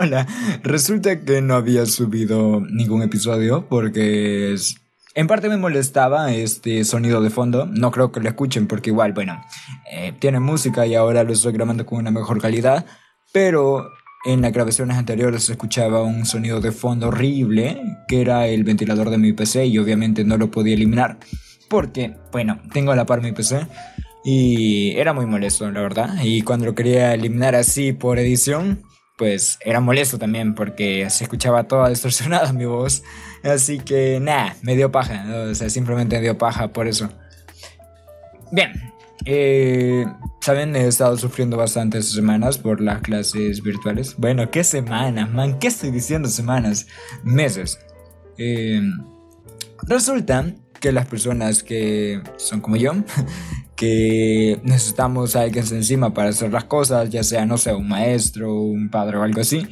Hola, resulta que no había subido ningún episodio porque en parte me molestaba este sonido de fondo. No creo que lo escuchen porque igual, bueno, eh, tiene música y ahora lo estoy grabando con una mejor calidad. Pero en las grabaciones anteriores escuchaba un sonido de fondo horrible que era el ventilador de mi PC y obviamente no lo podía eliminar. Porque, bueno, tengo a la par mi PC y era muy molesto, la verdad. Y cuando lo quería eliminar así por edición, pues era molesto también porque se escuchaba toda distorsionada mi voz. Así que nada, me dio paja. O sea, simplemente me dio paja por eso. Bien. Eh, Saben, he estado sufriendo bastante estas semanas por las clases virtuales. Bueno, ¿qué semanas, man? ¿Qué estoy diciendo semanas? Meses. Eh, resulta que las personas que son como yo, que necesitamos a alguien encima para hacer las cosas, ya sea, no sé, un maestro, un padre o algo así,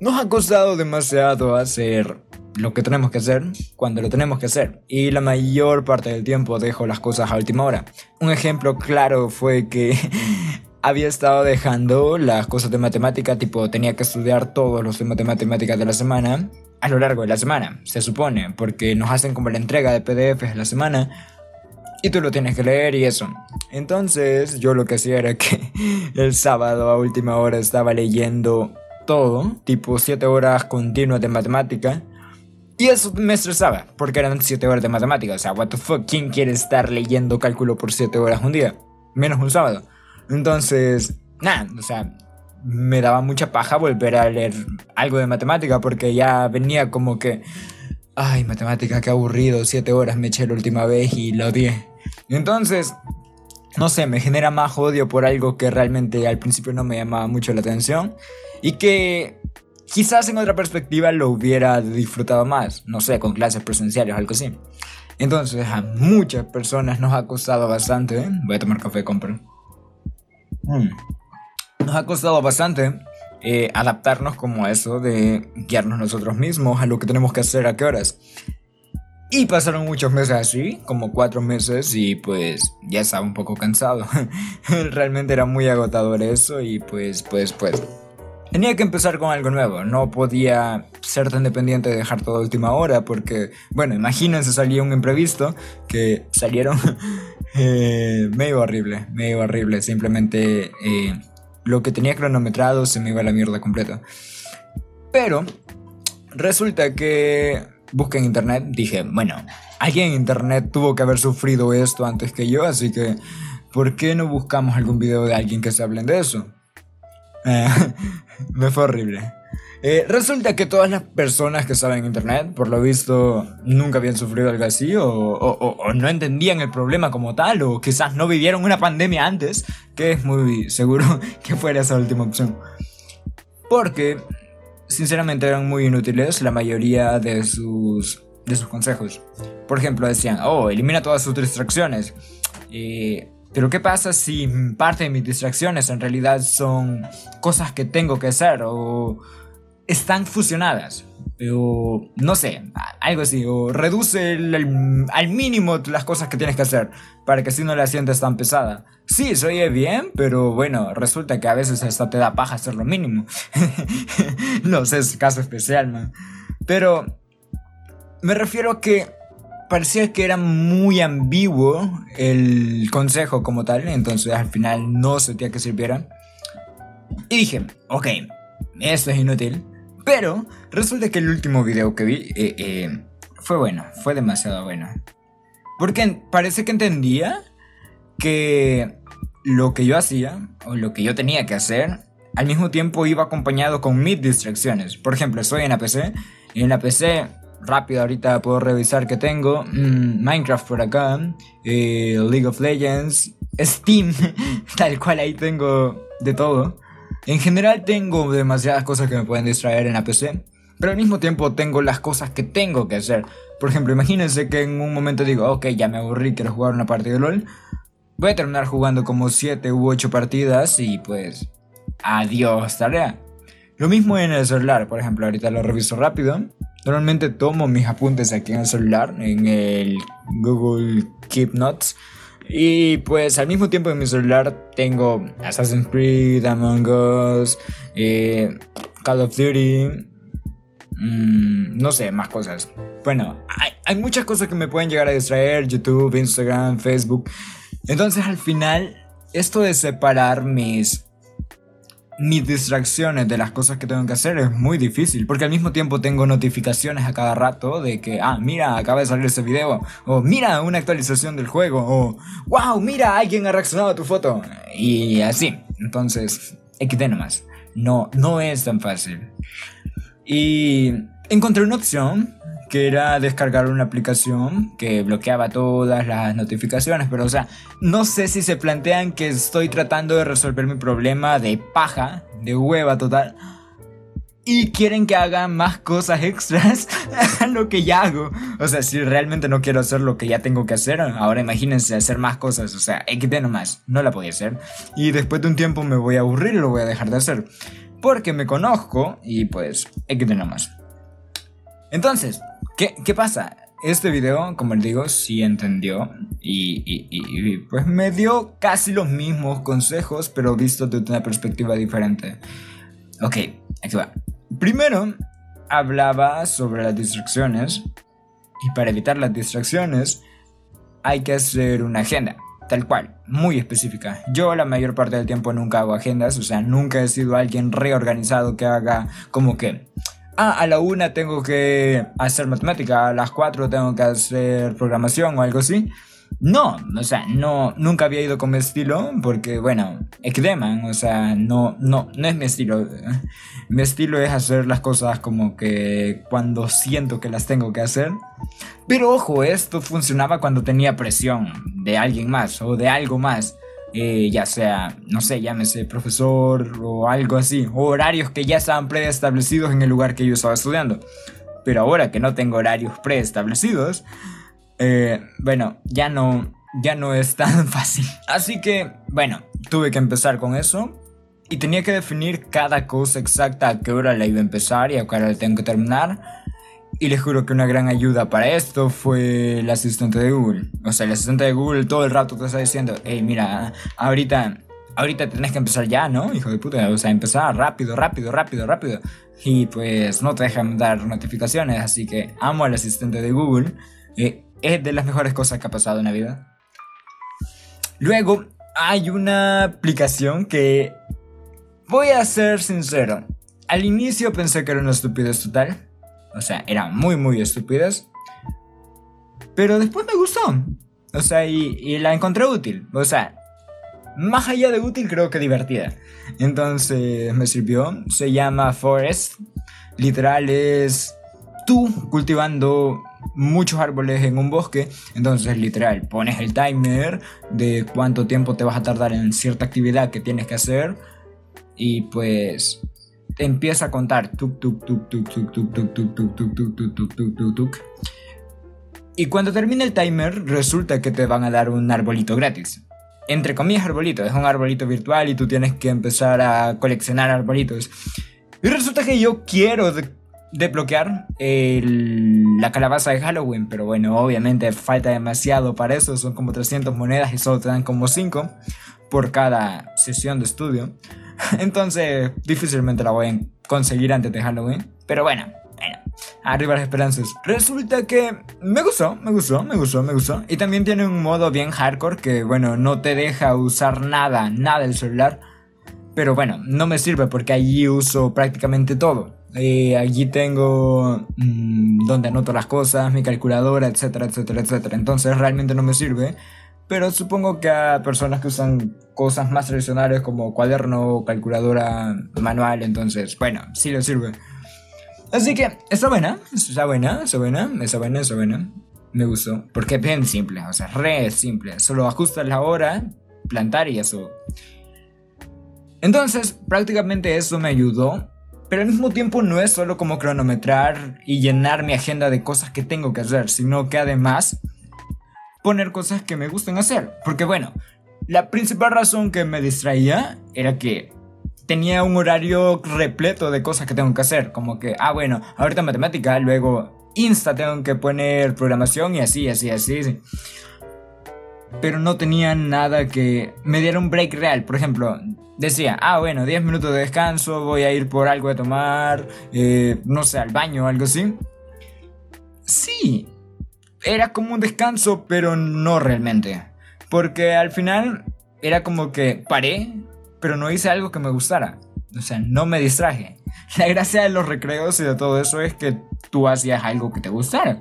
nos ha costado demasiado hacer lo que tenemos que hacer cuando lo tenemos que hacer. Y la mayor parte del tiempo dejo las cosas a última hora. Un ejemplo claro fue que había estado dejando las cosas de matemática, tipo tenía que estudiar todos los temas de matemáticas de la semana a lo largo de la semana, se supone, porque nos hacen como la entrega de PDFs la semana y tú lo tienes que leer y eso. Entonces yo lo que hacía era que el sábado a última hora estaba leyendo todo, tipo 7 horas continuas de matemática. Y eso me estresaba, porque eran 7 horas de matemática. O sea, what the fuck, ¿quién quiere estar leyendo cálculo por 7 horas un día? Menos un sábado. Entonces, nada, o sea, me daba mucha paja volver a leer algo de matemática porque ya venía como que, ay, matemática, qué aburrido, siete horas me eché la última vez y lo odié. Entonces, no sé, me genera más odio por algo que realmente al principio no me llamaba mucho la atención y que quizás en otra perspectiva lo hubiera disfrutado más, no sé, con clases presenciales o algo así. Entonces, a muchas personas nos ha costado bastante. ¿eh? Voy a tomar café, compren. Mm nos ha costado bastante eh, adaptarnos como a eso de guiarnos nosotros mismos a lo que tenemos que hacer a qué horas. Y pasaron muchos meses así, como cuatro meses, y pues ya estaba un poco cansado. Realmente era muy agotador eso y pues, pues, pues... Tenía que empezar con algo nuevo, no podía ser tan dependiente de dejar todo a última hora porque, bueno, imagínense salía un imprevisto que salieron eh, medio horrible, medio horrible, simplemente... Eh, lo que tenía cronometrado se me iba a la mierda completa. Pero resulta que busqué en internet, dije, bueno, alguien en internet tuvo que haber sufrido esto antes que yo, así que ¿por qué no buscamos algún video de alguien que se hablen de eso? Eh, me fue horrible. Eh, resulta que todas las personas que saben internet, por lo visto, nunca habían sufrido algo así, o, no entendían el problema como tal, o quizás no vivieron una pandemia antes, que es muy seguro que fuera esa última opción. Porque, sinceramente, eran muy inútiles la mayoría de sus, de sus consejos. Por ejemplo, decían, oh, elimina todas sus distracciones. pero ¿qué pasa si parte de mis distracciones en realidad son cosas que tengo que hacer o están fusionadas. O no sé, algo así. O reduce al mínimo las cosas que tienes que hacer para que así no la sientes tan pesada. Sí, se oye bien, pero bueno, resulta que a veces hasta te da paja hacer lo mínimo. no sé, es caso especial. Pero me refiero a que parecía que era muy ambiguo el consejo como tal, entonces al final no sentía que sirviera. Y dije, ok, esto es inútil. Pero resulta que el último video que vi eh, eh, fue bueno, fue demasiado bueno. Porque parece que entendía que lo que yo hacía o lo que yo tenía que hacer al mismo tiempo iba acompañado con mis distracciones. Por ejemplo, estoy en la PC y en la PC rápido ahorita puedo revisar que tengo mm, Minecraft por acá, eh, League of Legends, Steam, tal cual ahí tengo de todo. En general tengo demasiadas cosas que me pueden distraer en la PC, pero al mismo tiempo tengo las cosas que tengo que hacer. Por ejemplo, imagínense que en un momento digo, ok, ya me aburrí, quiero jugar una partida de LOL. Voy a terminar jugando como 7 u 8 partidas y pues... Adiós, tarea. Lo mismo en el celular, por ejemplo, ahorita lo reviso rápido. Normalmente tomo mis apuntes aquí en el celular, en el Google Keep Notes. Y pues al mismo tiempo en mi celular tengo Assassin's Creed, Among Us, eh, Call of Duty, mm, no sé, más cosas. Bueno, hay, hay muchas cosas que me pueden llegar a distraer, YouTube, Instagram, Facebook. Entonces al final, esto de separar mis mis distracciones de las cosas que tengo que hacer es muy difícil, porque al mismo tiempo tengo notificaciones a cada rato de que, ah, mira, acaba de salir ese video, o mira, una actualización del juego, o wow, mira, alguien ha reaccionado a tu foto, y así. Entonces, XD nomás. No, no es tan fácil. Y encontré una opción que era descargar una aplicación que bloqueaba todas las notificaciones, pero o sea, no sé si se plantean que estoy tratando de resolver mi problema de paja, de hueva total, y quieren que haga más cosas extras a lo que ya hago. O sea, si realmente no quiero hacer lo que ya tengo que hacer, ahora imagínense hacer más cosas, o sea, XD nomás, no la podía hacer. Y después de un tiempo me voy a aburrir y lo voy a dejar de hacer. Porque me conozco y pues XD nomás. Entonces, ¿qué, pasa? Este video, como les digo, sí entendió y, pues me dio casi los mismos consejos, pero visto desde una perspectiva diferente. Ok, aquí va. Primero, hablaba sobre las distracciones y para evitar las distracciones hay que hacer una agenda, tal cual, muy específica. Yo la mayor parte del tiempo nunca hago agendas, o sea, nunca he sido alguien reorganizado que haga como que ah, a la una tengo que hacer matemática, a las cuatro tengo que hacer programación o algo así. No, o sea, no, nunca había ido con mi estilo porque, bueno, Ekdeman, o sea, no, no, no es mi estilo. Mi estilo es hacer las cosas como que cuando siento que las tengo que hacer. Pero ojo, esto funcionaba cuando tenía presión de alguien más o de algo más. Eh, ya sea, no sé, llámese profesor o algo así, horarios que ya estaban preestablecidos en el lugar que yo estaba estudiando. Pero ahora que no tengo horarios preestablecidos, eh, bueno, ya no, ya no es tan fácil. Así que, bueno, tuve que empezar con eso. Y tenía que definir cada cosa exacta a qué hora la iba a empezar y a qué hora la tengo que terminar. Y les juro que una gran ayuda para esto fue el asistente de Google. O sea, el asistente de Google todo el rato te está diciendo, hey, mira, ahorita, ahorita tenés que empezar ya, ¿no? Hijo de puta, o sea, empezar rápido, rápido, rápido, rápido. Y pues no te dejan dar notificaciones, así que amo al asistente de Google. Eh, es de las mejores cosas que ha pasado en la vida. Luego, hay una aplicación que... Voy a ser sincero. Al inicio pensé que era una estupidez total o sea, eran muy, muy estúpidas. Pero después me gustó. O sea, y, la encontré útil. O sea, más allá de útil, creo que divertida. Entonces me sirvió. Se llama Forest. Literal es tú cultivando muchos árboles en un bosque. Entonces, literal, pones el timer de cuánto tiempo te vas a tardar en cierta actividad que tienes que hacer. Y pues empieza a contar tuk tuk tuk tuk tuk tuk tuk tuk tuk tuk tuk tuk tuk tuk tuk tuk y cuando termine el timer resulta que te van a dar un arbolito gratis entre comillas arbolito es un arbolito virtual y tú tienes que empezar a coleccionar arbolitos y resulta que yo quiero desbloquear la calabaza de Halloween pero bueno obviamente falta demasiado para eso son como 300 monedas y solo te dan como 5 por cada sesión de estudio Entonces, difícilmente la voy a conseguir antes de Halloween. Pero bueno, bueno, arriba las esperanzas. Resulta que me gustó, me gustó, me gustó, me gustó. Y también tiene un modo bien hardcore que, bueno, no te deja usar nada, nada del celular. Pero bueno, no me sirve porque allí uso prácticamente todo. Eh, allí tengo mm, donde anoto las cosas, mi calculadora, etcétera, etcétera, etcétera. Entonces realmente no me sirve. Pero supongo que a personas que usan cosas más tradicionales como cuaderno, calculadora manual, entonces, bueno, sí les sirve. Así que, está buena, está buena, está buena, está buena, está buena. Me gustó, porque es bien simple, o sea, re simple. Solo ajustas la hora, plantar y eso. Entonces, prácticamente eso me ayudó. Pero al mismo tiempo no es solo como cronometrar y llenar mi agenda de cosas que tengo que hacer, sino que además poner cosas que me gusten hacer. Porque bueno, la principal razón que me distraía era que tenía un horario repleto de cosas que tengo que hacer. Como que, ah, bueno, ahorita matemática, luego Insta tengo que poner programación y así, así, así. Pero no tenía nada que me diera un break real. Por ejemplo, decía, ah, bueno, 10 minutos de descanso, voy a ir por algo a tomar, eh, no sé, al baño o algo así. Sí, era como un descanso, pero no realmente. Porque al final era como que paré, pero no hice algo que me gustara. O sea, no me distraje. La gracia de los recreos y de todo eso es que tú hacías algo que te gustara.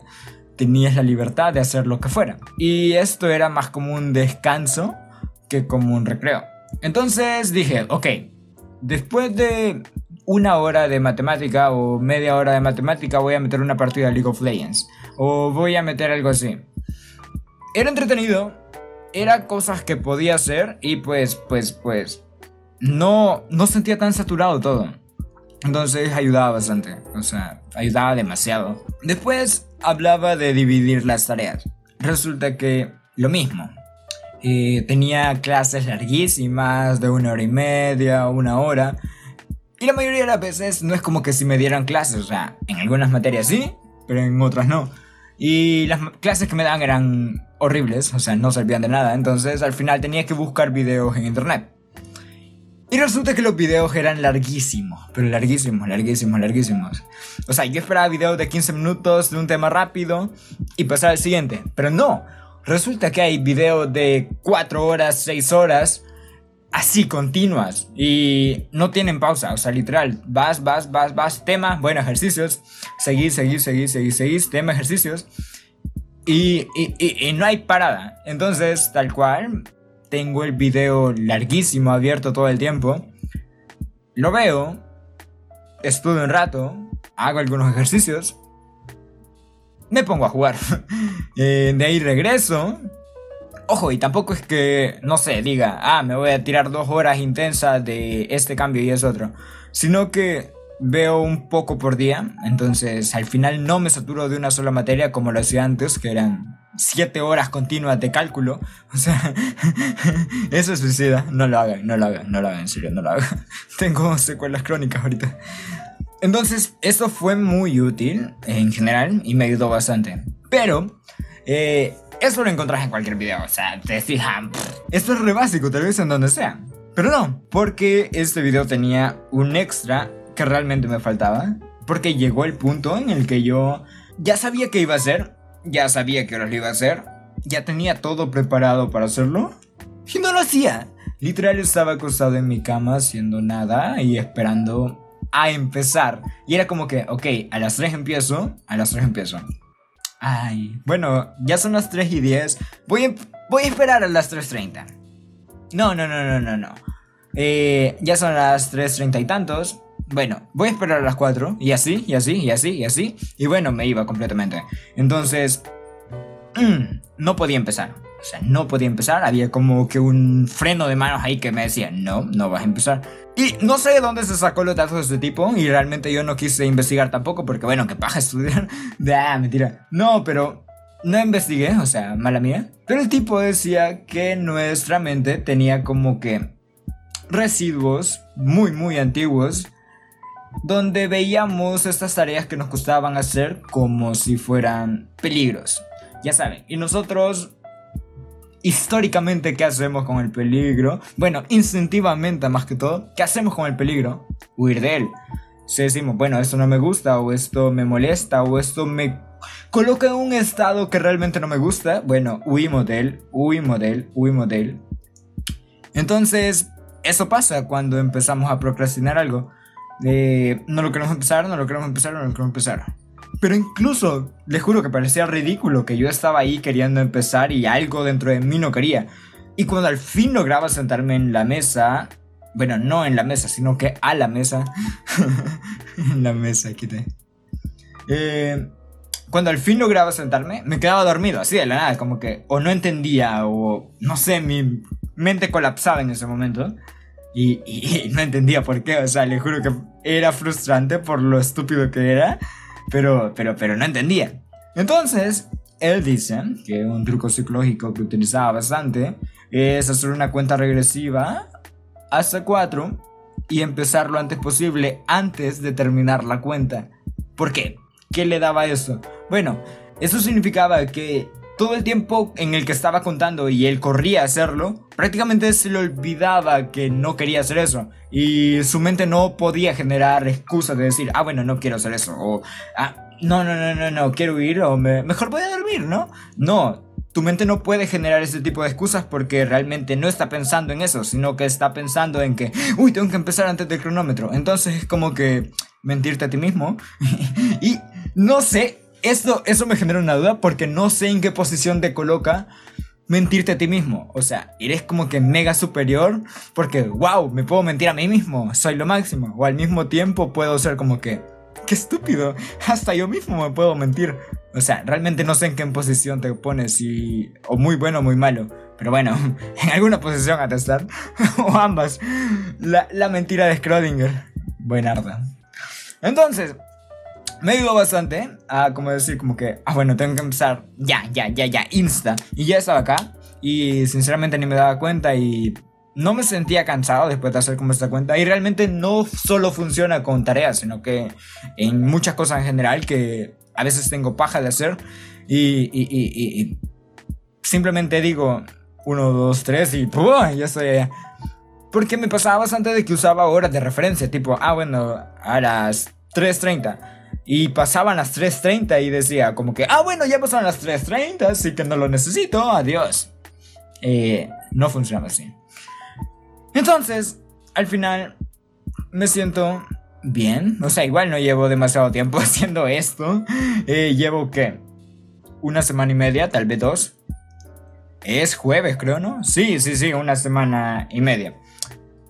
Tenías la libertad de hacer lo que fuera. Y esto era más como un descanso que como un recreo. Entonces dije, ok, después de una hora de matemática o media hora de matemática voy a meter una partida de League of Legends. O voy a meter algo así. Era entretenido. Era cosas que podía hacer y pues, pues, pues, no, no sentía tan saturado todo. Entonces ayudaba bastante, o sea, ayudaba demasiado. Después hablaba de dividir las tareas. Resulta que lo mismo. Eh, tenía clases larguísimas, de una hora y media, una hora. Y la mayoría de las veces no es como que si me dieran clases, o sea, en algunas materias sí, pero en otras no. Y las clases que me daban eran horribles, o sea, no servían de nada. Entonces al final tenía que buscar videos en internet. Y resulta que los videos eran larguísimos, pero larguísimos, larguísimos, larguísimos. O sea, yo esperaba videos de 15 minutos de un tema rápido y pasar al siguiente. Pero no, resulta que hay videos de 4 horas, 6 horas, así continuas. Y no tienen pausa, o sea, literal. Vas, vas, vas, vas, tema, bueno, ejercicios. Seguís, seguís, seguís, seguís, seguís, tema, ejercicios. Y, y, y no hay parada. Entonces, tal cual, tengo el video larguísimo abierto todo el tiempo. Lo veo, estudio un rato, hago algunos ejercicios, me pongo a jugar. Eh, de ahí regreso. Ojo, y tampoco es que, no sé, diga, ah, me voy a tirar dos horas intensas de este cambio y es otro. Sino que veo un poco por día, entonces al final no me saturo de una sola materia como lo hacía antes, que eran siete horas continuas de cálculo. O sea, eso es suicida. No lo hagan, no lo hagan, no lo hagan, en serio, no lo hagan. Tengo secuelas crónicas ahorita. Entonces, esto fue muy útil en general y me ayudó bastante. Pero, eh, eso lo encontrás en cualquier video. O sea, te ah, esto es re básico, tal vez en donde sea. Pero no, porque este video tenía un extra que realmente me faltaba. Porque llegó el punto en el que yo ya sabía que iba a hacer, ya sabía que lo iba a hacer, ya tenía todo preparado para hacerlo y no lo hacía. Literal estaba acostado en mi cama haciendo nada y esperando a empezar. Y era como que, ok, a las 3 empiezo, a las 3 empiezo. Ay, bueno, ya son las 3 y 10. Voy a, voy a esperar a las 3.30. No, no, no, no, no, no. Eh, ya son las 3.30 y tantos. Bueno, voy a esperar a las 4 y así, y así, y así, y así. Y bueno, me iba completamente. Entonces, no podía empezar. O sea, no podía empezar. Había como que un freno de manos ahí que me decía, no, no vas a empezar. Y no sé de dónde se sacó los datos de este tipo. Y realmente yo no quise investigar tampoco porque, bueno, que paja estudiar. ah, mentira. No, pero no investigué, o sea, mala mía. Pero el tipo decía que nuestra mente tenía como que residuos muy, muy antiguos donde veíamos estas tareas que nos costaban hacer como si fueran peligros. Ya saben, y nosotros históricamente, ¿qué hacemos con el peligro? Bueno, instintivamente más que todo, ¿qué hacemos con el peligro? Huir de él. Si decimos, bueno, esto no me gusta, o esto me molesta, o esto me coloca en un estado que realmente no me gusta, bueno, huimos de él, huimos de él, huimos de él. Entonces, eso pasa cuando empezamos a procrastinar algo no lo queremos empezar, no lo queremos empezar, no lo queremos empezar. Pero incluso, les juro que parecía ridículo que yo estaba ahí queriendo empezar y algo dentro de mí no quería. Y cuando al fin lograba sentarme en la mesa, bueno, no en la mesa, sino que a la mesa, en la mesa, quité. Eh, cuando al fin lograba sentarme, me quedaba dormido, así de la nada, como que o no entendía o no sé, mi mente colapsaba en ese momento. Y, no entendía por qué, o sea, le juro que era frustrante por lo estúpido que era, pero, pero, pero no entendía. Entonces, él dice que un truco psicológico que utilizaba bastante es hacer una cuenta regresiva hasta 4 y empezar lo antes posible antes de terminar la cuenta. ¿Por qué? ¿Qué le daba eso? Bueno, eso significaba que todo el tiempo en el que estaba contando y él corría a hacerlo, prácticamente se le olvidaba que no quería hacer eso. Y su mente no podía generar excusas de decir, ah, bueno, no quiero hacer eso. O, ah, no, no, no, no, no, quiero ir o mejor voy a dormir, ¿no? No, tu mente no puede generar ese tipo de excusas porque realmente no está pensando en eso, sino que está pensando en que, uy, tengo que empezar antes del cronómetro. Entonces es como que mentirte a ti mismo. y no sé, esto, eso me genera una duda porque no sé en qué posición te coloca mentirte a ti mismo. O sea, eres como que mega superior porque, wow, me puedo mentir a mí mismo, soy lo máximo. O al mismo tiempo puedo ser como que, qué estúpido, hasta yo mismo me puedo mentir. O sea, realmente no sé en qué posición te pones, si, o muy bueno o muy malo. Pero bueno, en alguna posición a testar. o ambas. La, la, mentira de Schrödinger. Buenarda. Entonces, me ayudó bastante a como decir como que, ah bueno, tengo que empezar ya, ya, ya, ya, insta. Y ya estaba acá. Y sinceramente ni me daba cuenta y no me sentía cansado después de hacer como esta cuenta. Y realmente no solo funciona con tareas, sino que en muchas cosas en general que a veces tengo paja de hacer. Y, y, y, y simplemente digo 1, 2, 3 y ya estoy allá. Porque me pasaba bastante de que usaba horas de referencia, tipo, ah, bueno, a las 3.30. Y pasaban las 3.30 y decía como que, ah, bueno, ya pasaron las 3.30, así que no lo necesito, adiós. Eh, no funciona así. Entonces, al final, me siento bien. O sea, igual no llevo demasiado tiempo haciendo esto. Eh, llevo, ¿qué? Una semana y media, tal vez dos. Es jueves, creo, ¿no? Sí, sí, sí, una semana y media.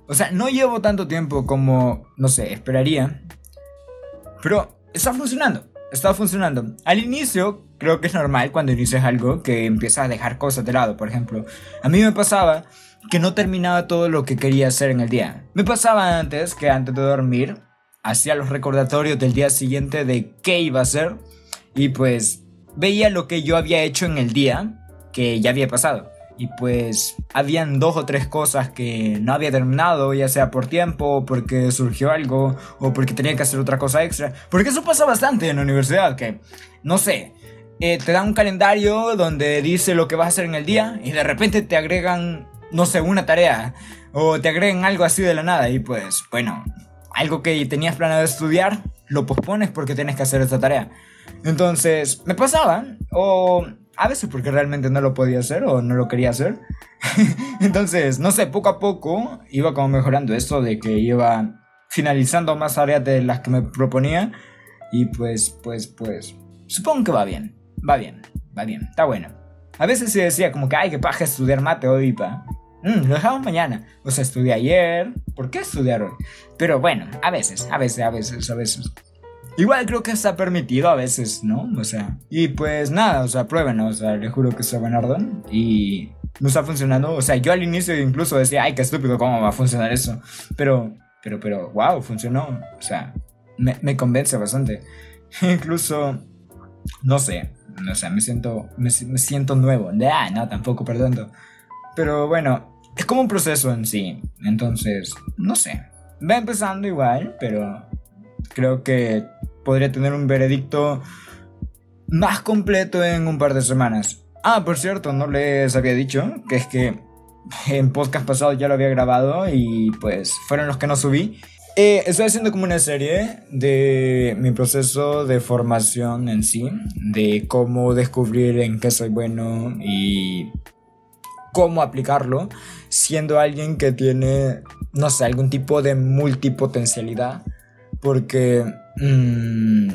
O sea, no llevo tanto tiempo como, no sé, esperaría. Pero está funcionando. Está funcionando. Al inicio, creo que es normal cuando inicias algo que empiezas a dejar cosas de lado. Por ejemplo, a mí me pasaba que no terminaba todo lo que quería hacer en el día. Me pasaba antes que antes de dormir hacía los recordatorios del día siguiente de qué iba a hacer y pues veía lo que yo había hecho en el día que ya había pasado. Y pues habían dos o tres cosas que no había terminado, ya sea por tiempo, porque surgió algo, o porque tenía que hacer otra cosa extra. Porque eso pasa bastante en la universidad, que, no sé, eh, te dan un calendario donde dice lo que vas a hacer en el día y de repente te agregan, no sé, una tarea, o te agregan algo así de la nada. Y pues, bueno, algo que tenías planeado estudiar, lo pospones porque tienes que hacer esta tarea. Entonces, me pasaba, o a veces porque realmente no lo podía hacer o no lo quería hacer. Entonces, no sé, poco a poco iba como mejorando esto de que iba finalizando más áreas de las que me proponía. Y pues, pues, pues, supongo que va bien, va bien, va bien, está bueno. A veces se decía como que, ay, que paja estudiar mate hoy, pa. Mm, lo dejamos mañana. O sea, estudié ayer. ¿Por qué estudiar hoy? Pero bueno, a veces, a veces, a veces, a veces. Igual creo que está permitido a veces, ¿no? O sea, y pues nada, o sea, prueben, o sea, les juro que está buenardo y no está funcionando. O sea, yo al inicio incluso decía, ay, qué estúpido, ¿cómo va a funcionar eso? Pero, pero, pero, wow, funcionó. O sea, me, me convence bastante. incluso, no sé, o sea, me siento, me, me siento nuevo. Ah, no, tampoco, perdón. Pero bueno, es como un proceso en sí. Entonces, no sé. Va empezando igual, pero creo que podría tener un veredicto más completo en un par de semanas. Ah, por cierto, no les había dicho que es que en podcast pasado ya lo había grabado y pues fueron los que no subí. Eh, estoy haciendo como una serie de mi proceso de formación en sí, de cómo descubrir en qué soy bueno y cómo aplicarlo, siendo alguien que tiene, no sé, algún tipo de multipotencialidad. Porque mmm,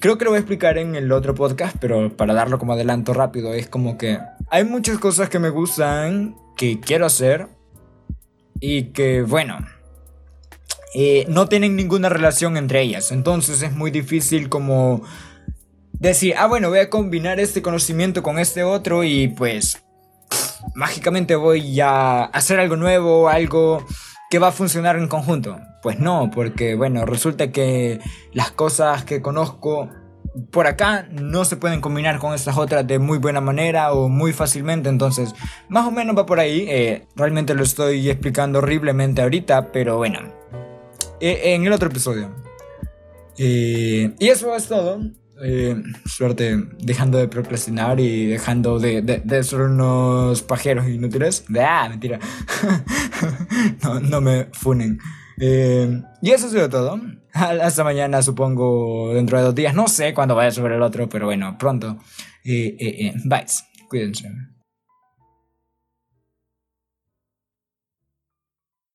creo que lo voy a explicar en el otro podcast, pero para darlo como adelanto rápido, es como que hay muchas cosas que me gustan, que quiero hacer y que, bueno, eh, no tienen ninguna relación entre ellas. Entonces es muy difícil como decir, ah, bueno, voy a combinar este conocimiento con este otro y pues mágicamente voy a hacer algo nuevo, algo que va a funcionar en conjunto. Pues no, porque bueno, resulta que las cosas que conozco por acá no se pueden combinar con estas otras de muy buena manera o muy fácilmente, entonces más o menos va por ahí. Eh, realmente lo estoy explicando horriblemente ahorita, pero bueno, eh, en el otro episodio. Eh, y eso es todo. Eh, suerte dejando de procrastinar y dejando de, de, ser unos pajeros inútiles. Ah, mentira. no, no me funen. Eh, y eso ha sido todo. Hasta mañana, supongo, dentro de dos días. No sé cuándo vaya a subir el otro, pero bueno, pronto. Eh, eh, bye. Cuídense.